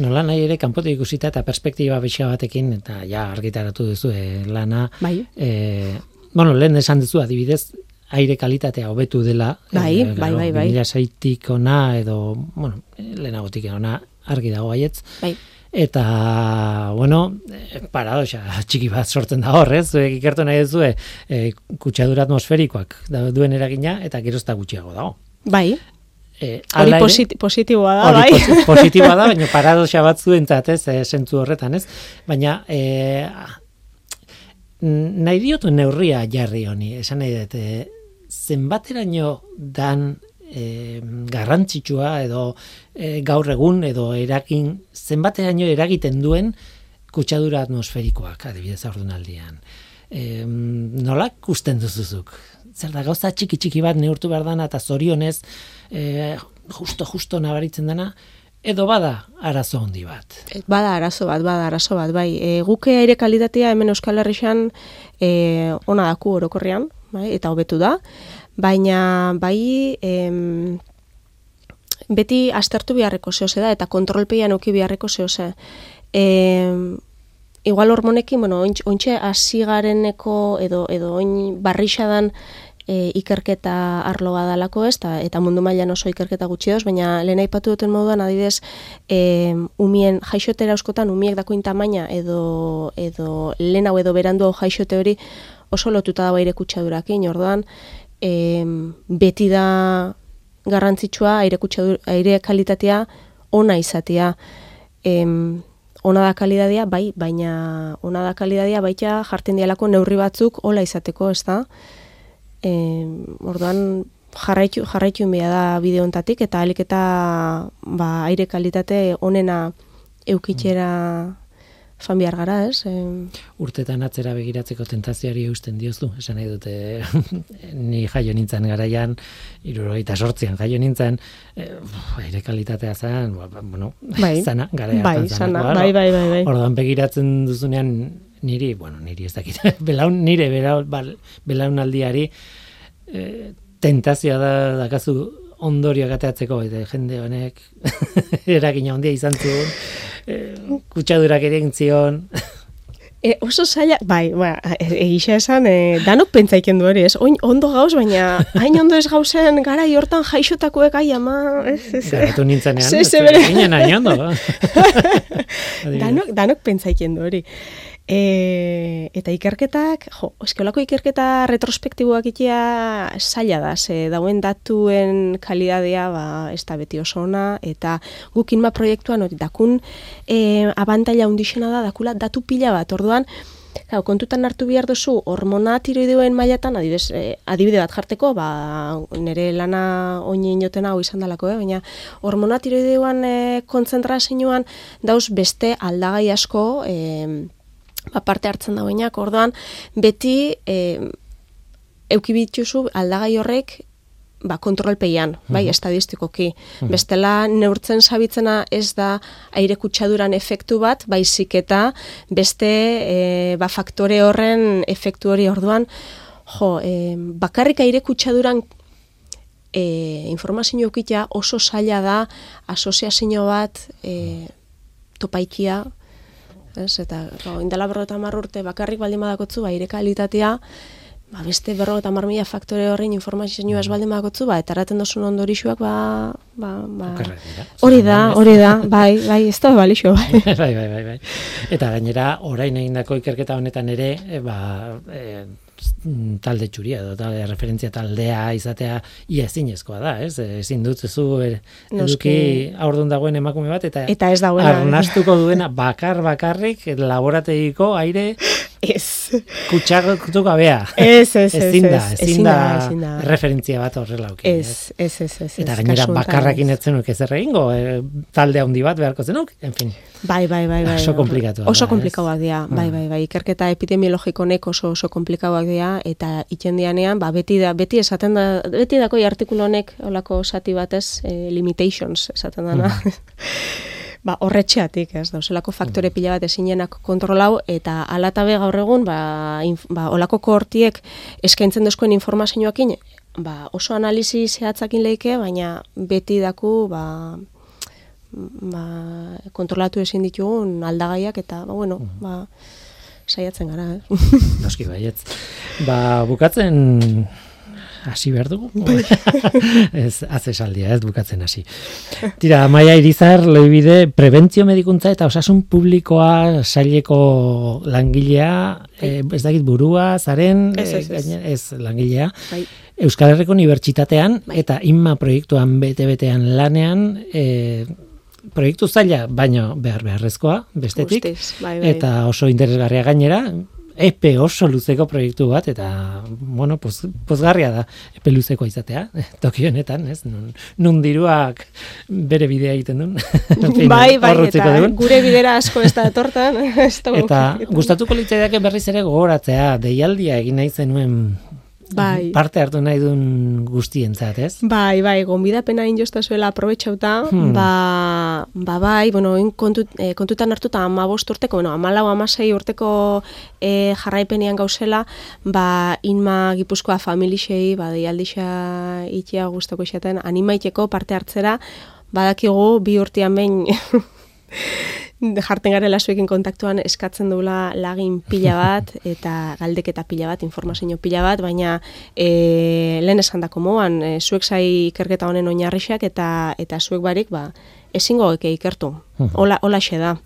Nola nahi ere kanpote ikusita eta perspektiba bitxa batekin eta ja argitaratu duzu eh, lana. Bai. Eh, bueno, lehen esan duzu adibidez aire kalitatea hobetu dela. Bai, eh, bai, bai, bai. Mila saitik ona edo, bueno, lehenagotik ona argi dago baietz. Bai. Eta, bueno, eh, paradoxa, txiki bat sortzen da horrez, zuek ikertu nahi duzu, e, kutsadura atmosferikoak duen eragina, eta gerozta gutxiago dago. Bai. Eh, hori positiboa da, bai. <laughs> positiboa da, baina paradoxa bat zuentzat, ez, e, sentzu horretan, ez? Baina, e, nahi diotu neurria jarri honi, esan nahi dut, e, zenbateraino dan e, garrantzitsua edo e, gaur egun edo erakin, zenbateraino eragiten duen kutsadura atmosferikoak, adibidez aurdunaldian. E, nola kusten duzuzuk? zer da gauza txiki txiki bat neurtu behar dana eta zorionez e, justo justo nabaritzen dena edo bada arazo handi bat. Bada arazo bat, bada arazo bat, bai. E, guke aire kalitatea hemen Euskal Herrixan e, ona daku orokorrean, bai, eta hobetu da, baina bai em, beti aztertu beharreko zehose da, eta kontrolpeian uki beharreko zehose. E, igual hormonekin, bueno, ointxe hasi gareneko edo edo oin barrixadan e, ikerketa arlo badalako ez, ta, eta mundu mailan oso ikerketa gutxi doz, baina lehen aipatu duten moduan adibidez e, umien jaixotera euskotan umiek dakoin tamaina edo, edo lehen hau edo berandu jaixote hori oso lotuta dago aire kutsadurakin, orduan e, beti da garrantzitsua aire, aire kalitatea ona izatea. Em, ona da kalidadia, bai, baina ona da kalidadia baita jartzen dialako neurri batzuk hola izateko, ez da? E, orduan, jarraitu jarraitu inbia da bideo hontatik eta alik eta ba, aire kalitate onena eukitxera fan behar gara, ez? Urtetan atzera begiratzeko tentazioari eusten diozu, esan nahi dute <laughs> ni jaio nintzen garaian, irurogeita sortzian jaio nintzen, e, aire kalitatea zen, ba, ba, bueno, Bai. <laughs> zana, garai Bai, zana, bai, bai, bai, bai. Orduan begiratzen duzunean niri, bueno, niri ez dakit, <laughs> belaun, nire belaun, bal, belaunaldiari e, tentazioa da dakazu ondorio gateatzeko eta jende honek <laughs> eragina handia izan zuen e, kutsadurak ere zion. <laughs> E, oso zaila, bai, ba, egisa esan, e, danok pentsaiken du hori, ez? Oin, ondo gauz, baina hain ondo ez gauzen gara hortan jaixotakoek ai ama, ez, ez, garatu nintzenean Ze- ez ze bere- ginen hain ondo E, eta ikerketak, jo, eskolako ikerketa retrospektiboak ikia zaila da, ze dauen datuen kalidadea ba, ez da beti oso ona, eta gukin ma proiektuan hori dakun e, abantaila hundixena da, dakula datu pila bat, orduan, Claro, kontutan hartu behar duzu hormona tiroideoen mailatan, adibidez, eh, adibide bat jarteko, ba, nire lana oin inoten hau izan dalako, eh? baina hormona tiroideoan eh, kontzentrazioan dauz beste aldagai asko eh, ba, parte hartzen dauenak, orduan beti eh, eukibituzu aldagai horrek ba, kontrolpeian, bai, estadistikoki. Bestela, neurtzen zabitzena ez da aire kutsaduran efektu bat, baizik eta beste e, ba, faktore horren efektu hori orduan, jo, e, bakarrik aire kutsaduran e, informazio ukitea oso zaila da asoziazio bat e, topaikia, ez? Eta jo, indala berrota urte bakarrik baldin badakotzu, ba, aire kalitatea, ba, beste berro eta mila faktore horrein informazioa ez baldin badakotzu, ba, eta eraten dozun ondorixuak, ba, ba, ba, hori da, hori da, bai, bai, ez da balixo, bai. <laughs> bai, bai, bai, bai. Eta gainera, orain egindako ikerketa honetan ere, e, ba, e, talde txuria edo talde referentzia taldea izatea ia ezinezkoa da, ez? Ezin dut zu er, eduki aurdun dagoen emakume bat eta, Eta ez dagoena. arnastuko duena bakar bakarrik laborategiko aire <laughs> Ez. kutsartu gabea. Ez, ez, ez, ezin da, ez, ezin da, referentzia bat horrela auki. Ez, ez, ez, ez. Eta ez, gainera bakarrakin ez. ez zenuk ezer egingo, e, talde handi bat beharko zenuk, en fin. Bai, bai, bai, bai. Oso komplikatuak Oso komplikauak dira, bai, Ah. bai, bai. Ikerketa epidemiologikonek oso oso komplikauak dira eta iten dianean, ba beti da beti esaten da beti dako artikulu honek holako sati batez eh, limitations esaten dana. <laughs> ba, horretxeatik, ez, dauzelako faktore pila bat ezinenak kontrolau, eta alatabe gaur egun, ba, inf, ba olako kohortiek eskaintzen dozkoen informazioakin, ba, oso analizi zehatzakin leike, baina beti daku, ba, ba, kontrolatu ezin ditugun aldagaiak, eta, ba, bueno, ba, saiatzen gara, eh? Noski baietz. Ba, bukatzen hasi behar dugu? <laughs> ez, az esaldia, ez bukatzen hasi. Tira, Maia Irizar, loibide, prebentzio medikuntza eta osasun publikoa saileko langilea, eh, ez dakit burua, zaren, Ez, ez, eh, ez. gaine- ez langilea, Bai. Euskal Herriko Unibertsitatean Bai. eta inma proiektuan bete-betean lanean, eh, proiektu zaila, baino behar beharrezkoa, bestetik, Guztiz, bai, bai. eta oso interesgarria gainera, epe oso luzeko proiektu bat, eta, bueno, poz, pozgarria da, epe luzeko izatea, <laughs> toki honetan, ez? Nun, nun diruak bere bidea egiten duen. <laughs> Bai, bai, eta dugun. gure bidera <laughs> asko ez da etortan. ez da Eta gustatuko litzaidake berriz ere gogoratzea, deialdia egin nahi zenuen Bai. parte hartu nahi duen guztientzat, ez? Bai, bai, gonbidapena injostazuela aprobetxauta, Hmm. ba, ba, bai, bueno, in kontu, eh, kontutan hartuta ama bost urteko, bueno, amalau, amasei urteko eh, jarraipenian gauzela, ba, inma gipuzkoa familixei, ba, deialdixa itia guztoko isaten, animaiteko parte hartzera, badakigu bi urtean behin jarten garela zuekin kontaktuan eskatzen dula lagin pila <laughs> bat eta galdeketa pila bat, informazio pila bat, baina e, lehen esandako moan, e, zuek zai ikerketa honen oinarrixak eta eta zuek barik ba, ezingo ikertu. Hola, hola da.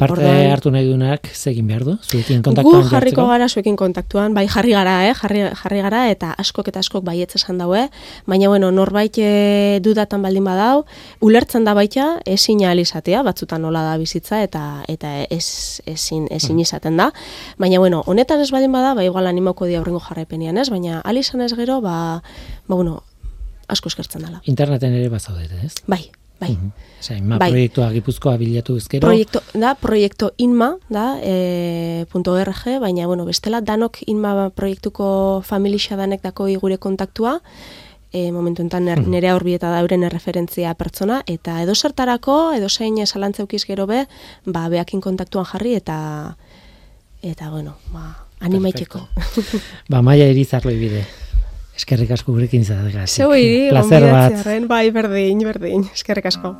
Parte Ordan, hartu nahi duenak zegin behar du? Zuekin kontaktuan Gu jarriko gara zuekin kontaktuan, bai jarri gara, eh? jarri, jarri gara eta askok eta askok baietz esan daue, baina bueno, norbait e, dudatan baldin badau, ulertzen da baita ezin alizatea, batzutan nola da bizitza eta eta ez, ezin, ezin hmm. izaten da, baina bueno, honetan ez baldin bada, ba igual animoko di aurringo jarraipenian ez, baina alizan ez gero, ba, ba bueno, asko eskertzen dela. Interneten ere bazaudete, ez? Bai, Bai. Mm -hmm. inma bai. proiektua gipuzkoa bilatu ezkero. Proiektu, da, proiektu inma, da, e, .org, baina, bueno, bestela, danok inma proiektuko familixa danek dako gure kontaktua, e, momentu enten er, mhm. nerea horbieta da euren erreferentzia pertsona, eta edo zertarako, edo zein esalantzeukis gero be, ba, beakin kontaktuan jarri, eta, eta bueno, ba, animaiteko. ba, maia erizarlo ibide. Eskerrik asko gurekin zaregatik. Zeu hiri, bat. Txerren, bai, berdin, berdin. Eskerrik asko.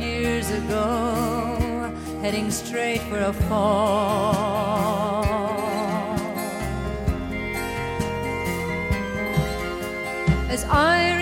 years ago, heading straight for a fall. As I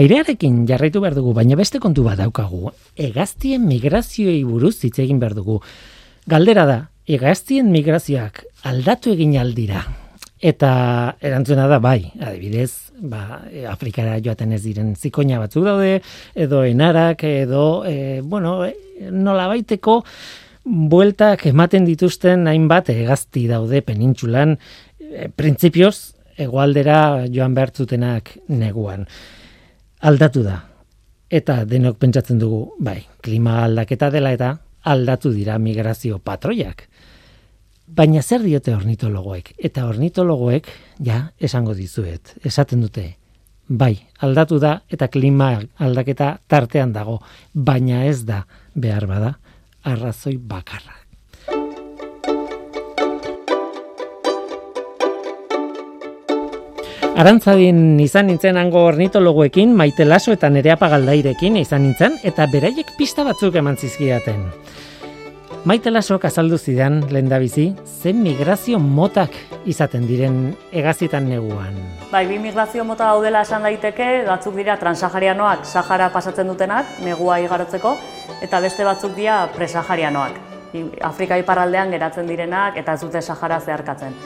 airearekin jarraitu behar dugu, baina beste kontu bat daukagu. Egaztien migrazioei buruz hitz egin behar dugu. Galdera da, egaztien migrazioak aldatu egin aldira. Eta erantzuna da bai, adibidez, ba, e, Afrikara joaten ez diren zikoina batzuk daude, edo enarak, edo, e, bueno, e, nola baiteko, bueltak ematen dituzten hainbat egazti daude penintxulan, e, printzipioz, egualdera joan behar neguan. Aldatu da. Eta denok pentsatzen dugu, bai, klima aldaketa dela eta aldatu dira migrazio patroiak. Baina zer diote ornitologoek? Eta ornitologoek, ja, esango dizuet, esaten dute, bai, aldatu da eta klima aldaketa tartean dago, baina ez da behar bada arrazoi bakarra. Arantzadin izan nintzen hango ornitologoekin, maite laso eta nerea pagaldairekin izan nintzen, eta beraiek pista batzuk eman zizkidaten. Maite lasok azaldu zidan, lehendabizi, zen migrazio motak izaten diren egazietan neguan. Bai, bi migrazio mota daudela esan daiteke, batzuk dira transaharianoak Sahara pasatzen dutenak, negua igarotzeko, eta beste batzuk dira presaharianoak. Afrika iparraldean geratzen direnak eta ez dute Sahara zeharkatzen.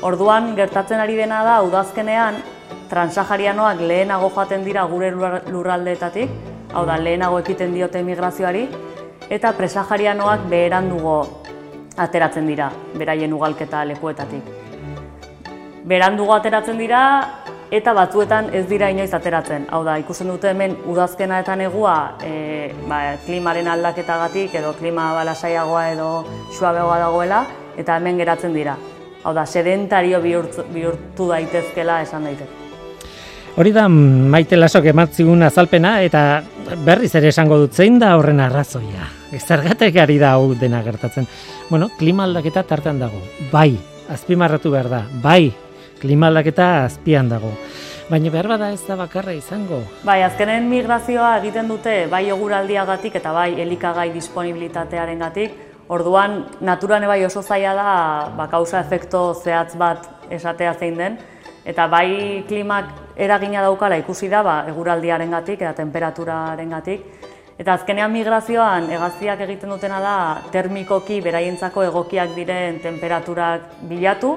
Orduan, gertatzen ari dena da, udazkenean, transaharianoak lehenago joaten dira gure lur- lurraldeetatik, hau da, lehenago ekiten diote migrazioari, eta presaharianoak beherandugo ateratzen dira, beraien ugalketa lekuetatik. Berandugo ateratzen dira eta batzuetan ez dira inoiz ateratzen. Hau da, ikusten dute hemen udazkena eta negua e, ba, klimaren aldaketagatik edo klima balasaiagoa edo suabeagoa dagoela eta hemen geratzen dira. Hau da, sedentario bihurtu, bihurtu daitezkela esan daiteke. Hori da maite lasok ematzigun azalpena eta berriz ere esango dut zein da horren arrazoia. Zergatek ari da hau dena gertatzen. Bueno, klima aldaketa tartean dago. Bai, azpimarratu behar da. Bai, klima aldaketa azpian dago. Baina behar bada ez da bakarra izango. Bai, azkenen migrazioa egiten dute bai eguraldiagatik eta bai elikagai disponibilitatearengatik. Orduan, naturan bai oso zaila da ba, kausa efekto zehatz bat esatea zein den. Eta bai klimak eragina daukala ikusi da ba, eguraldiarengatik eta temperaturarengatik. Eta azkenean migrazioan hegaztiak egiten dutena da termikoki beraientzako egokiak diren temperaturak bilatu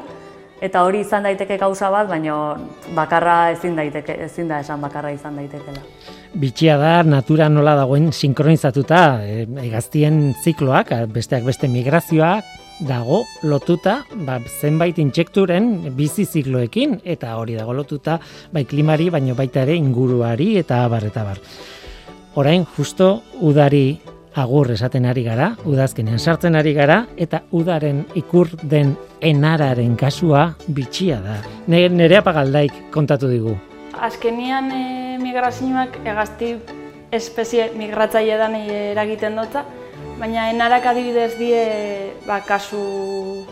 eta hori izan daiteke kausa bat, baina bakarra ezin daiteke, ezin da esan bakarra izan daitekeela. Bitxia da natura nola dagoen sinkronizatuta e, egaztien zikloak, besteak beste migrazioa dago lotuta ba, zenbait intsekturen bizi zikloekin eta hori dago lotuta bai klimari baino baita ere inguruari eta abar eta abar. Orain justo udari agur esaten ari gara, udazkenean sartzen ari gara eta udaren ikur den enararen kasua bitxia da. Ne, nerea pagaldaik kontatu digu. Azkenian e, migrazioak egazti espezie migratzaileetan eragiten dutza, baina enarak adibidez die ba, kasu,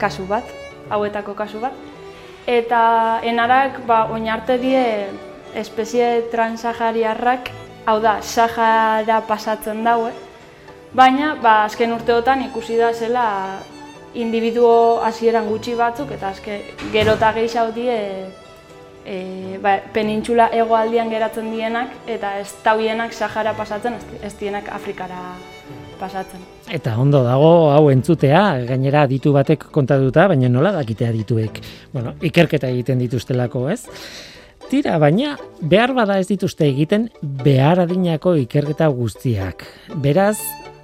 kasu bat, hauetako kasu bat. Eta enarak ba, oinarte die espezie transahariarrak, hau da, Sahara pasatzen daue, baina ba, azken urteotan ikusi da zela individuo hasieran gutxi batzuk eta azke gerota gehiago die e, ba, penintxula hegoaldian geratzen dienak eta ez tauienak Sahara pasatzen, ez, dienak Afrikara pasatzen. Eta ondo dago hau entzutea, gainera ditu batek kontatuta, baina nola dakitea dituek. Bueno, ikerketa egiten dituztelako, ez? Tira, baina behar bada ez dituzte egiten behar adinako ikerketa guztiak. Beraz,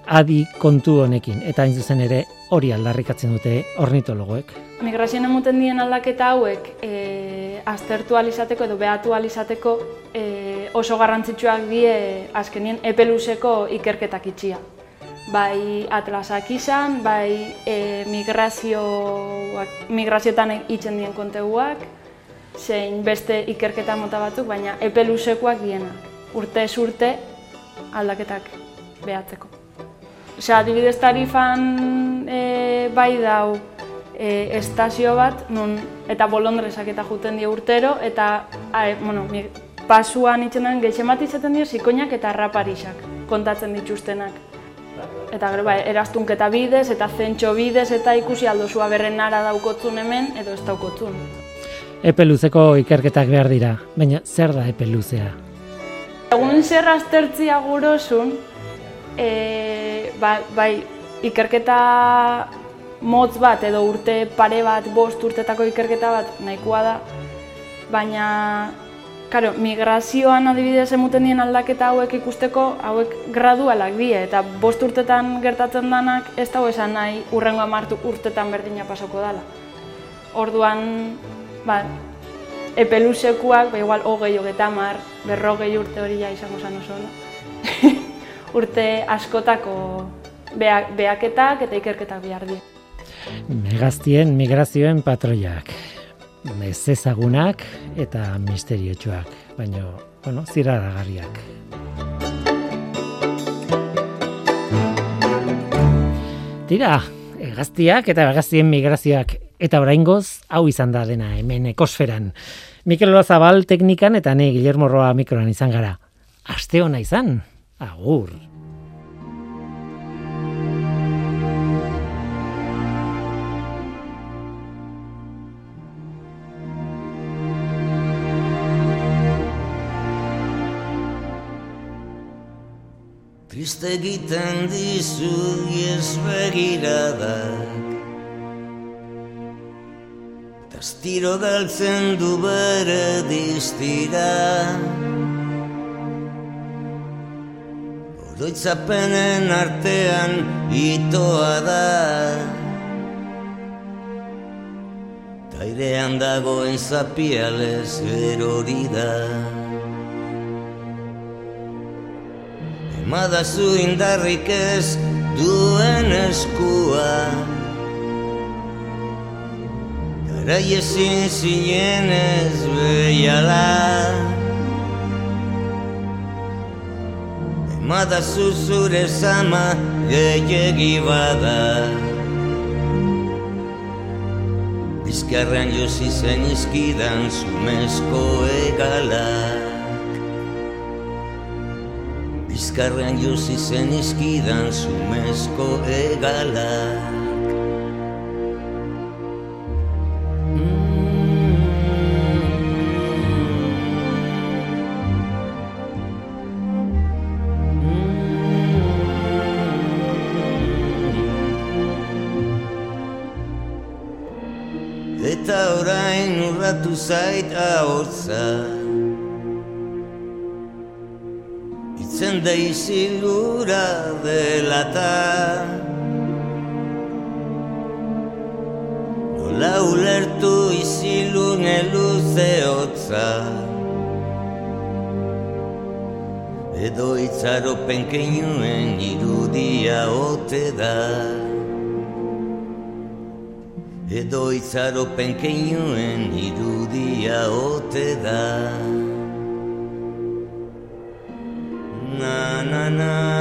adi kontu honekin, eta hain zuzen ere hori aldarrikatzen dute ornitologoek. Migrazioan emuten dien aldaketa hauek e, aztertu alizateko edo behatu alizateko e, oso garrantzitsuak die azkenien epeluzeko ikerketak itxia. Bai atlasak izan, bai e, migrazioak, migrazioetan itzen dien konteguak, zein beste ikerketa mota batzuk, baina epeluzekoak dienak. Urte urte aldaketak behatzeko. Osea, adibidez tarifan e, bai dau e, estazio bat, nun, eta bolondresak eta juten die urtero, eta a, e, bueno, pasuan itzen den gehien bat izaten dio zikoinak eta raparixak kontatzen dituztenak. Eta gero, bai, eraztunketa bidez, eta zentxo bidez, eta ikusi aldozua berrenara daukotzun hemen, edo ez daukotzun. Epe luzeko ikerketak behar dira, baina zer da epe luzea? Egun zer aztertzia gurosun, e, ba, bai, ikerketa motz bat edo urte pare bat, bost urtetako ikerketa bat nahikoa da, baina Karo, migrazioan adibidez emuten dien aldaketa hauek ikusteko, hauek gradualak die, eta bost urtetan gertatzen danak ez dago esan nahi urrengo amartu urtetan berdina pasoko dala. Orduan, ba, epeluzekuak, ba, igual, hogei, hogeta mar, berrogei urte hori ja izango zan oso, no? <laughs> urte askotako beak, beaketak eta ikerketak behar die. Megaztien migrazioen patroiak. Ez ezagunak eta misteriotsuak, baina, bueno, ziraragarriak. Tira, hegaztiak eta hegaztien migrazioak eta oraingoz hau izan da dena hemen ekosferan. Mikel Olazabal teknikan eta ne Guillermo Roa mikroan izan gara. Aste ona izan. Agur. Triste egiten dizu iez begiradak Tastiro galtzen du bere diztira Oroitzapenen artean itoa da. Tairean dagoen zapialez erori da. Madazu indarrik ez duen eskua. Garai ezin zinen ez Madazu zure zama gehiagi bada Bizkarrean josi zen izkidan zumezko egalak Bizkarrean josi zen izkidan zumezko egalak zait ahortza Itzen da izilura dela ta Nola ulertu izilune luze hotza. Edo itzaropen keinuen irudia ote da Edo itzaropen keinuen irudia ote da. Na na na